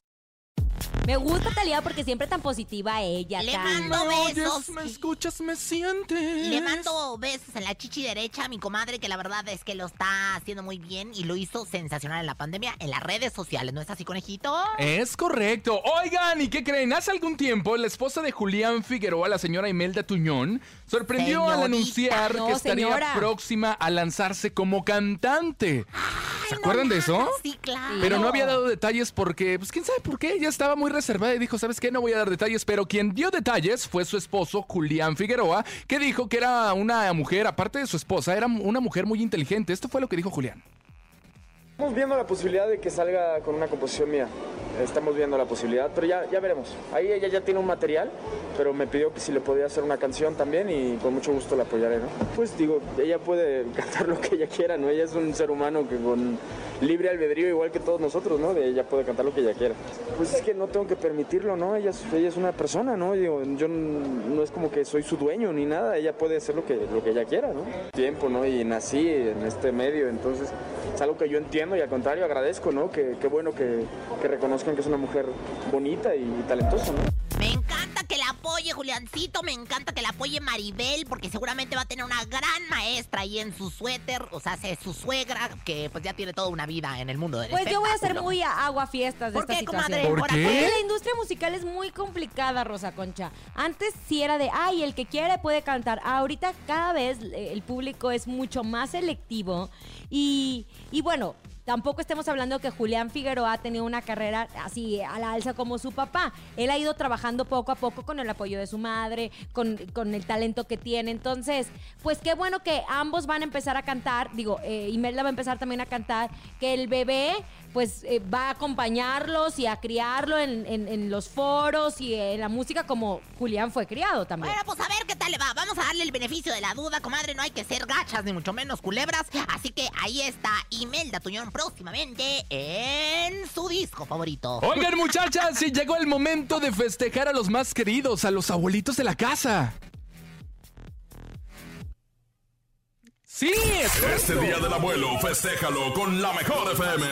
Me gusta Talía porque siempre tan positiva ella. Le tan- mando besos. me escuchas, me sientes. Le mando besos en la chichi derecha a mi comadre, que la verdad es que lo está haciendo muy bien y lo hizo sensacional en la pandemia en las redes sociales. ¿No es así, conejito? Es correcto. Oigan, ¿y qué creen? Hace algún tiempo, la esposa de Julián Figueroa, la señora Imelda Tuñón, sorprendió al anunciar No, que estaría señora. próxima a lanzarse como cantante. ¿Se acuerdan de eso? Sí, claro. Pero no había dado detalles porque, pues quién sabe por qué, ella estaba muy reservada y dijo, ¿sabes qué? No voy a dar detalles, pero quien dio detalles fue su esposo, Julián Figueroa, que dijo que era una mujer, aparte de su esposa, era una mujer muy inteligente. Esto fue lo que dijo Julián. Estamos viendo la posibilidad de que salga con una composición mía. Estamos viendo la posibilidad, pero ya, ya veremos. Ahí ella ya tiene un material, pero me pidió que si le podía hacer una canción también y con mucho gusto la apoyaré, ¿no? Pues digo, ella puede [LAUGHS] cantar lo que ella quiera, ¿no? Ella es un ser humano que con libre albedrío, igual que todos nosotros, ¿no? De ella puede cantar lo que ella quiera. Pues es que no tengo que permitirlo, ¿no? Ella es, ella es una persona, ¿no? Digo, yo no es como que soy su dueño ni nada, ella puede hacer lo que, lo que ella quiera, ¿no? Tiempo, ¿no? Y nací en este medio, entonces es algo que yo entiendo y al contrario agradezco, ¿no? Que, qué bueno que, que reconozcan que es una mujer bonita y, talentosa, ¿no? Me encanta que la apoye Juliancito, me encanta que la apoye Maribel, porque seguramente va a tener una gran maestra ahí en su suéter, o sea, es su suegra, que pues ya tiene toda una vida en el mundo del Pues yo voy a hacer espectáculo. muy a- agua fiestas de ¿Por esta qué, situación. comadre? ¿Por ¿Por qué? Porque la industria musical es muy complicada, Rosa Concha. Antes sí era de, ay, el que quiere puede cantar. Ahorita cada vez eh, el público es mucho más selectivo y, y bueno, tampoco estemos hablando que Julián Figueroa ha tenido una carrera así a la alza como su papá. Él ha ido trabajando poco a poco con el apoyo de su madre, con, con el talento que tiene. Entonces, pues qué bueno que ambos van a empezar a cantar. Digo, eh, Imelda va a empezar también a cantar. Que el bebé pues eh, va a acompañarlos y a criarlo en, en- en los foros y en la música como Julián fue criado también. Bueno, pues a ver qué tal le va. Vamos a darle el beneficio de la duda, comadre. No hay que ser gachas, ni mucho menos culebras. Así que ahí está Imelda Tuñón próximamente en su disco favorito. Oigan, muchachas, sí llegó el momento de festejar a los más queridos, a los abuelitos de la casa. Sí, es Este día del abuelo, festéjalo con la mejor FM.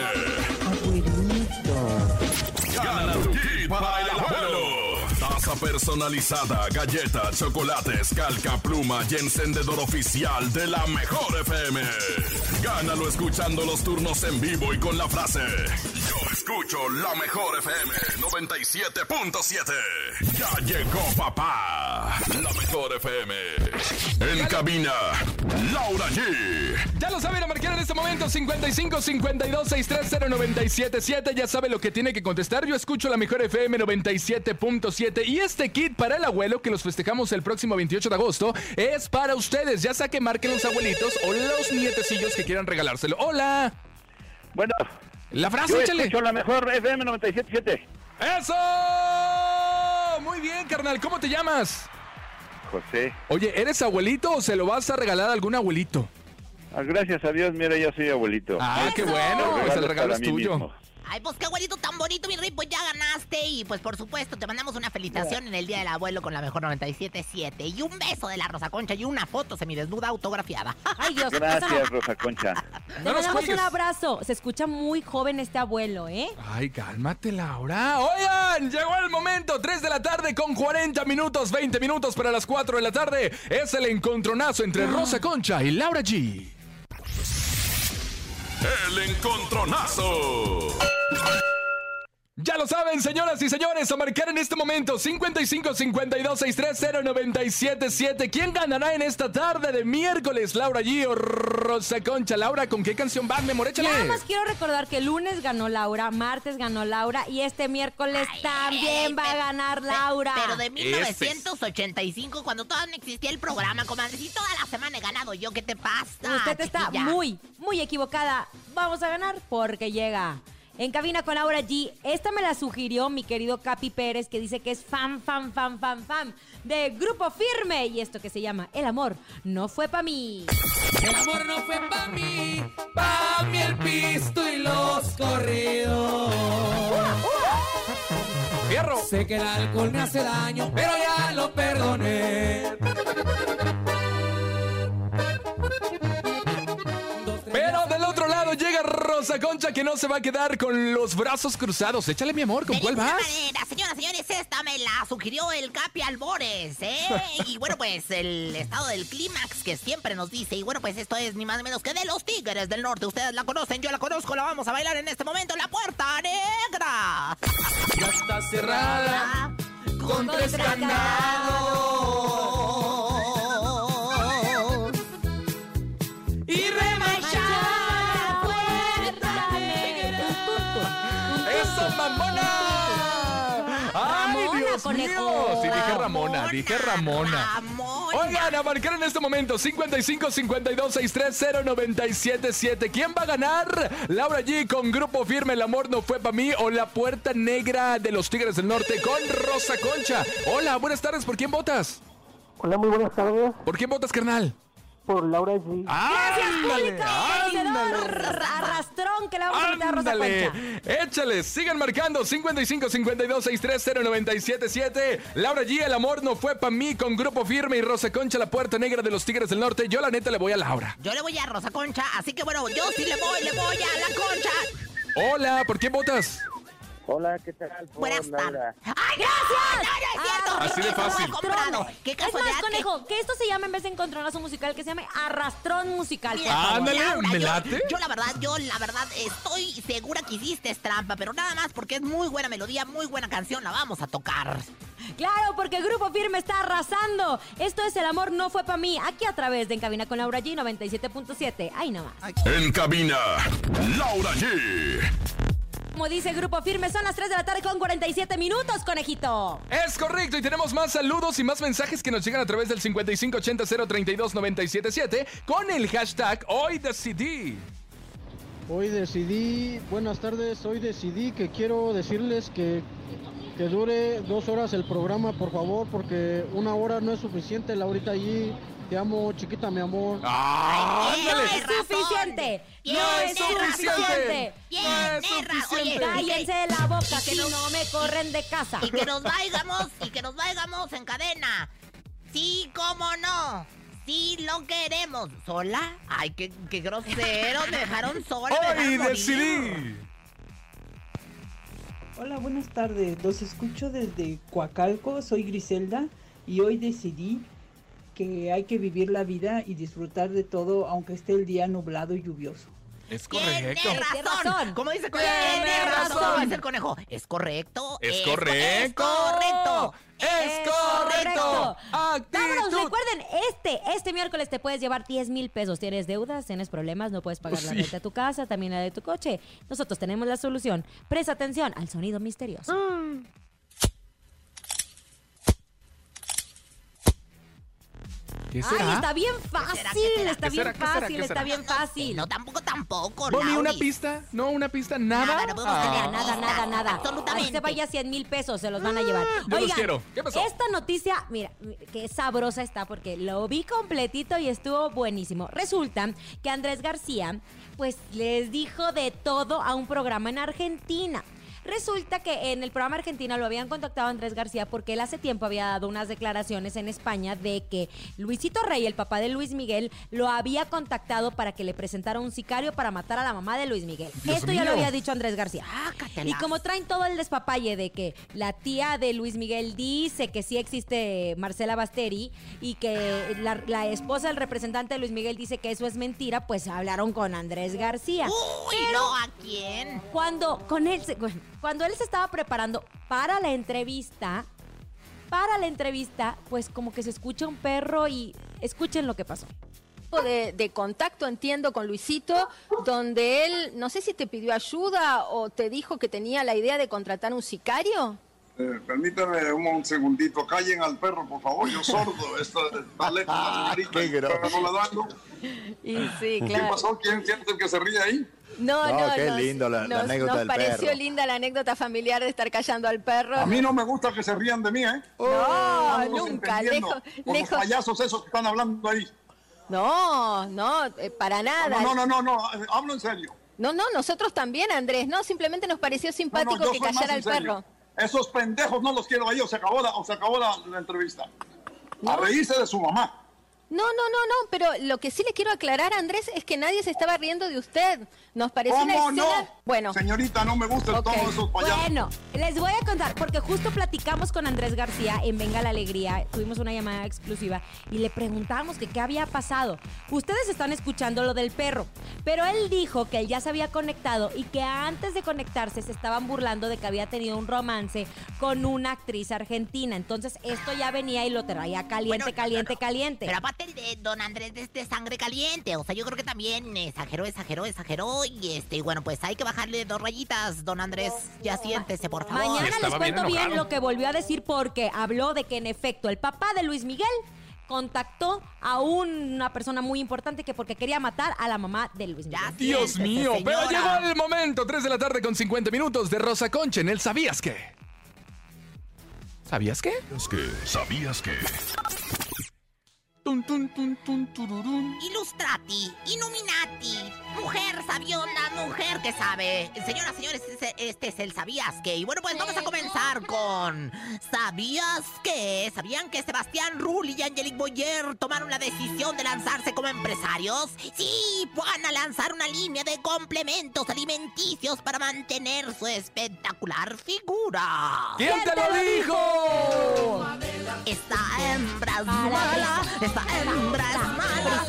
Gana tu kit para el abuelo. Personalizada, galletas, chocolates, calca, pluma y encendedor oficial de la mejor FM. Gánalo escuchando los turnos en vivo y con la frase. Yo escucho la mejor FM 97.7. Ya llegó papá. La mejor FM. En cabina, Laura G. Ya lo saben, a marcar en este momento 55 52 630 977. Ya sabe lo que tiene que contestar. Yo escucho la mejor FM 97.7. Y este kit para el abuelo que los festejamos el próximo 28 de agosto es para ustedes. Ya sea que marquen los abuelitos o los nietecillos que quieran regalárselo. Hola. Bueno. La frase, Yo échale. la mejor FM 97.7. ¡Eso! Muy bien, carnal. ¿Cómo te llamas? José. Oye, ¿eres abuelito o se lo vas a regalar a algún abuelito? Ah, gracias a Dios, mira, yo soy abuelito. Ah, qué bueno, pues el regalo es tuyo. mismo. Ay, pues qué abuelito tan bonito, mi rey, pues ya ganaste. Y pues por supuesto, te mandamos una felicitación en el Día del Abuelo con la mejor 97.7. Y un beso de la Rosa Concha y una foto semidesnuda autografiada. [LAUGHS] Ay, Dios. Gracias, [LAUGHS] Rosa Concha. Te mandamos un abrazo. Se escucha muy joven este abuelo, ¿eh? Ay, cálmate, Laura. Oigan, llegó el momento. 3 de la tarde con 40 minutos, 20 minutos para las 4 de la tarde. Es el encontronazo entre Rosa Concha y Laura G. El encontronazo. Ya lo saben, señoras y señores, a marcar en este momento 55 52 630 977. ¿Quién ganará en esta tarde de miércoles? Laura G o Rosa Concha. Laura, ¿con qué canción van, mi amor? Échale. Nada más quiero recordar que el lunes ganó Laura, martes ganó Laura y este miércoles también va a ganar Laura. Pero de 1985, cuando todavía no existía el programa, comadre. Si toda la semana he ganado yo, ¿qué te pasa? Usted está chiquilla? muy, muy equivocada. Vamos a ganar porque llega. En cabina con Laura G. Esta me la sugirió mi querido Capi Pérez, que dice que es fan, fan, fan, fan, fan de Grupo Firme. Y esto que se llama El amor no fue para mí. El amor no fue pa' mí, pa' mí el pisto y los corridos. ¡Fierro! Sé que el alcohol me hace daño, pero ya lo perdoné. Llega Rosa Concha que no se va a quedar con los brazos cruzados. Échale, mi amor, ¿con De cuál vas? manera, señoras, señores, esta me la sugirió el Capi Albores, ¿eh? Y bueno, pues el estado del clímax que siempre nos dice. Y bueno, pues esto es ni más ni menos que de los Tigres del Norte. Ustedes la conocen, yo la conozco, la vamos a bailar en este momento. La puerta negra. Ya está cerrada con tres candados. Mío! Sí, dije Ramona, dije Ramona. Ramona. Oigan, a marcar en este momento 55 52 630 977. ¿Quién va a ganar? Laura G con Grupo Firme, El amor no fue para mí o La Puerta Negra de los Tigres del Norte con Rosa Concha. Hola, buenas tardes, ¿por quién votas? Hola, muy buenas tardes. ¿Por quién votas, carnal? Por Laura G. Gracias, público. ándale. Arrastrón que le vamos a meter a Rosa. Concha. Échale, sigan marcando 55 52 630 977. Laura G, el amor no fue para mí con Grupo Firme y Rosa Concha, la puerta negra de los Tigres del Norte. Yo la neta le voy a Laura. Yo le voy a Rosa Concha, así que bueno, yo sí le voy, le voy a la Concha. Hola, ¿por quién votas? Hola, ¿qué tal? Buenas Laura. ¡Ay, gracias! No, no es cierto. Así de fácil. Comprado. ¿Qué Es más, conejo, que esto se llama en vez de encontronazo musical, que se llame arrastrón musical. por favor. Ándale, Laura, ¿me yo- late? Yo la verdad, yo la verdad estoy segura que hiciste trampa, pero nada más porque es muy buena melodía, muy buena canción, la vamos a tocar. Claro, porque el Grupo Firme está arrasando. Esto es El Amor No Fue Para Mí, aquí a través de En Cabina con Laura G 97.7. Ahí nomás. En cabina, Laura G. Como dice Grupo Firme, son las 3 de la tarde con 47 minutos, conejito. Es correcto, y tenemos más saludos y más mensajes que nos llegan a través del 5580-032-977 con el hashtag Hoy Decidí. Hoy decidí, buenas tardes, hoy decidí que quiero decirles que, que dure dos horas el programa, por favor, porque una hora no es suficiente, Laurita allí. Te amo, chiquita, mi amor. ¡Ah, No es suficiente. No es Tiene suficiente. Tiene razón. Oye, Cállense la boca, y que no me corren de casa. Y que nos vaigamos, y que nos vaigamos en cadena. Sí, cómo no. Sí, lo queremos. ¿Sola? Ay, qué, qué grosero. Me dejaron sola. Hoy decidí. Hola, buenas tardes. Los escucho desde Coacalco. Soy Griselda y hoy decidí que hay que vivir la vida y disfrutar de todo aunque esté el día nublado y lluvioso. Es correcto. Tiene razón. ¿Cómo dice el conejo? Tiene razón. Dice el conejo. Es correcto. Es co- correcto. Es correcto. Es correcto. Vámonos, recuerden, este, este miércoles te puedes llevar 10 mil pesos. Tienes deudas, tienes problemas, no puedes pagar la Sí. renta de tu casa, también la de tu coche. Nosotros tenemos la solución. Presta atención al sonido misterioso. ¿Qué Ay, está bien fácil, está ¿Qué bien fácil, ¿Qué está bien fácil. No, tampoco, tampoco. Boni, una pista. No, una pista. Nada. Nada, no podemos Ah. tener Nada, nada, nada. Absolutamente. Así se vaya 100 mil pesos, se los van a llevar. yo los quiero. ¿Qué pasó? Esta noticia, mira, qué sabrosa está porque lo vi completito y estuvo buenísimo. Resulta que Andrés García, pues les dijo de todo a un programa en Argentina. Resulta que en el programa Argentina lo habían contactado a Andrés García porque él hace tiempo había dado unas declaraciones en España de que Luisito Rey, el papá de Luis Miguel, lo había contactado para que le presentara un sicario para matar a la mamá de Luis Miguel. Dios Esto ya lo había dicho Andrés García. Y como traen todo el despapalle de que la tía de Luis Miguel dice que sí existe Marcela Basteri y que la, la esposa del representante de Luis Miguel dice que eso es mentira, pues hablaron con Andrés García. Uy, no, ¿a quién? Cuando con él se- bueno, cuando él se estaba preparando para la entrevista, para la entrevista, pues como que se escucha un perro y escuchen lo que pasó. de, de contacto, entiendo, con Luisito, donde él, no sé si te pidió ayuda o te dijo que tenía la idea de contratar un sicario. Eh, permítame un, un segundito, callen al perro, por favor, yo sordo, esta, esta letra grosso. no la dando. Y sí, ¿Qué claro. pasó? ¿Quién siente el que se ríe ahí? No, No, no, qué nos- lindo la- la nos, anécdota nos del pareció perro. linda la anécdota familiar de estar callando al perro. A mí no me gusta que se rían de mí, ¿eh? No, nunca, lejos, lejos. los payasos esos que están hablando ahí. No, no, eh, para nada. No, no, no, no, no, eh, hablo en serio. No, no, nosotros también, Andrés. No, simplemente nos pareció No, no, simpático yo que callara al serio. perro. Esos pendejos no los quiero ahí, o se acabó la, o se acabó la, la entrevista. A reírse de su mamá. No, no, no, no, pero lo que sí le quiero aclarar, Andrés, es que nadie se estaba riendo de usted. Nos pareció una ¿Cómo escena... no? Bueno. Señorita, no me gusta el tono de esos payasos. Bueno, les voy a contar, porque justo platicamos con Andrés García en Venga la Alegría, tuvimos una llamada exclusiva y le preguntamos que qué había pasado. Ustedes están escuchando lo del perro, pero él dijo que él ya se había conectado y que antes de conectarse se estaban burlando de que había tenido un romance con una actriz argentina. Entonces esto ya venía y lo traía caliente, caliente, caliente. Pero aparte de don Andrés de este sangre caliente, o sea, yo creo que también exageró, exageró, exageró y este, y bueno, pues hay que bajarle dos rayitas, don Andrés. Ya siéntese, por favor. Mañana les cuento bien lo que volvió a decir porque habló de que en efecto el papá de Luis Miguel contactó a una persona muy importante que porque quería matar a la mamá de Luis Miguel. Dios mío, pero llegó el momento, 3 de la tarde con 50 minutos de Rosa Concha en el ¿Sabías qué? ¿Sabías qué? Es que, ¿sabías que? Tun, tun, tun, tun, tururún. Ilustrati, Illuminati, mujer sabiona, mujer que sabe. Señoras, señores, este, este es el ¿Sabías qué? Y bueno, pues vamos a comenzar con ¿Sabías qué? ¿Sabían que Sebastián Rulli y Angelique Boyer tomaron la decisión de lanzarse como empresarios? Sí, van a lanzar una línea de complementos alimenticios para mantener su espectacular figura. ¿Quién te lo dijo? Esta hembra es mala, esta hembra es mala,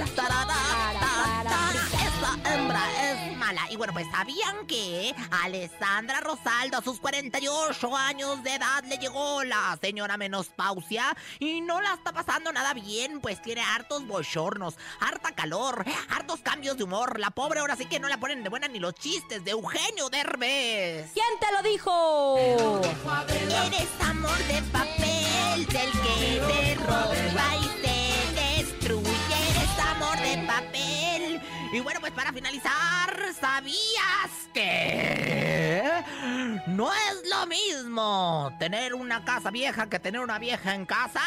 esta hembra es mala. Y bueno, pues sabían que a Alessandra Rosaldo a sus 48 años de edad le llegó la señora menopausia y no la está pasando nada bien, pues tiene hartos bochornos, harta calor, hartos cambios de humor. La pobre ahora sí que no la ponen de buena ni los chistes de Eugenio Derbez. ¿Quién te lo dijo? Eres amor de papel del que te roba y te papel. Y bueno, pues para finalizar, ¿sabías que no es lo mismo tener una casa vieja que tener una vieja en casa?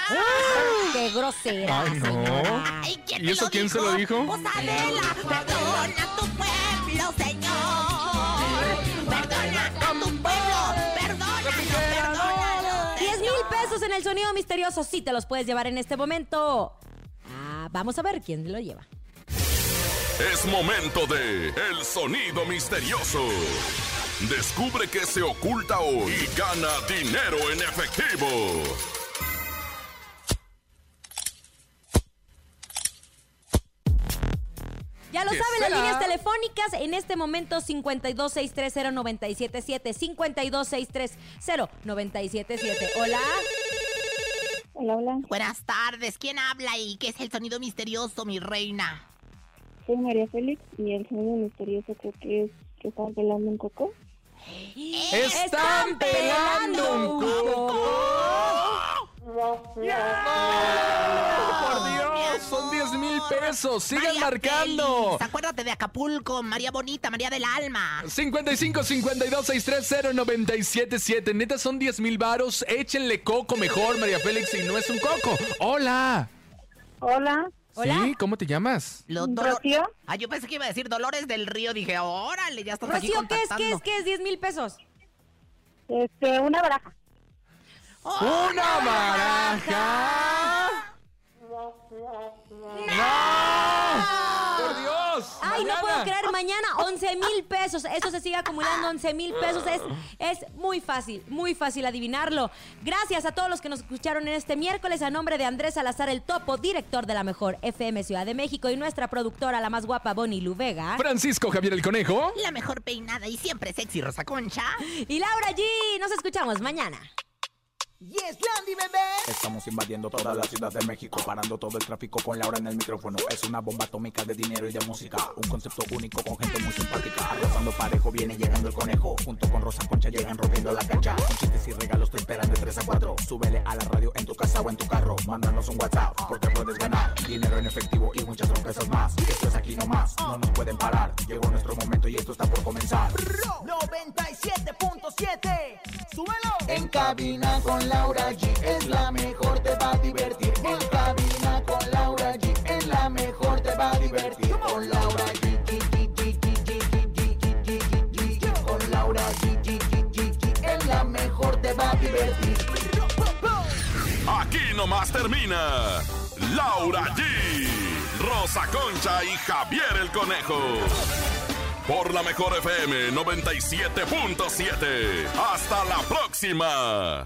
¡Qué grosera! Ay, no. Ay, ¿quién ¿Y eso quién se lo dijo? Pues Adela, perdona tu pueblo, señor. Perdona a tu pueblo, perdónalo, perdónalo. 10 mil pesos en el sonido misterioso, sí te los puedes llevar en este momento. Ah, vamos a ver quién lo lleva. Es momento de El Sonido Misterioso. Descubre qué se oculta hoy y gana dinero en efectivo. Ya lo ¿Qué saben, las líneas telefónicas en este momento 52630977, 52630977. Hola. Hola, hola. Buenas tardes. ¿Quién habla y qué es el sonido misterioso, mi reina? Soy María Félix y el sonido misterioso creo que es que están pelando un coco. ¡Están pelando un coco! ¡Por Dios! Son 10 mil pesos. Sigan María marcando. Félix, acuérdate de Acapulco, María Bonita, María del Alma. 55 52 630 977. Neta, son 10 mil varos. Échenle coco mejor, María Félix, y no es un coco. ¡Hola! Hola. ¿Sí? ¿Cómo te llamas? Los Dolo- Ah, yo pensé que iba a decir Dolores del Río. Dije, órale, ya estás aquí Rocío, ¿qué es? ¿Qué es? contactando. ¿Qué es? 10 mil pesos. Este, una baraja. ¡Una baraja! ¡Por Ay, no puedo creer, mañana 11 mil pesos. Eso se sigue acumulando 11 mil pesos. Es, es muy fácil, muy fácil adivinarlo. Gracias a todos los que nos escucharon en este miércoles. A nombre de Andrés Salazar, el topo, director de la mejor FM Ciudad de México, y nuestra productora, la más guapa, Bonnie Luvega. Francisco Javier el Conejo. La mejor peinada y siempre sexy, Rosa Concha. Y Laura G. Nos escuchamos mañana. Yes, Landy, bebé. Estamos invadiendo toda la Ciudad de México, parando todo el tráfico con Laura en el micrófono. Es una bomba atómica de dinero y de música, un concepto único con gente muy simpática. Arrasando parejo viene llegando el conejo, junto con Rosa Concha llegan rompiendo la cancha. Con chistes y regalos te esperan de 3 a 4. Súbele a la radio en tu casa o en tu carro, mándanos un WhatsApp porque puedes ganar dinero en efectivo y muchas sorpresas más. Esto es aquí nomás, no nos pueden parar. Llegó nuestro momento y esto está por comenzar. 97.7. Súbelo. En cabina con Laura G es la mejor, te va a divertir. En cabina con Laura G es la mejor, te va a divertir. Con Laura G. Con Laura G. Es la mejor, te va a divertir. Aquí nomás termina Laura G. Rosa Concha y Javier el Conejo. Por la mejor FM 97.7. Hasta la próxima.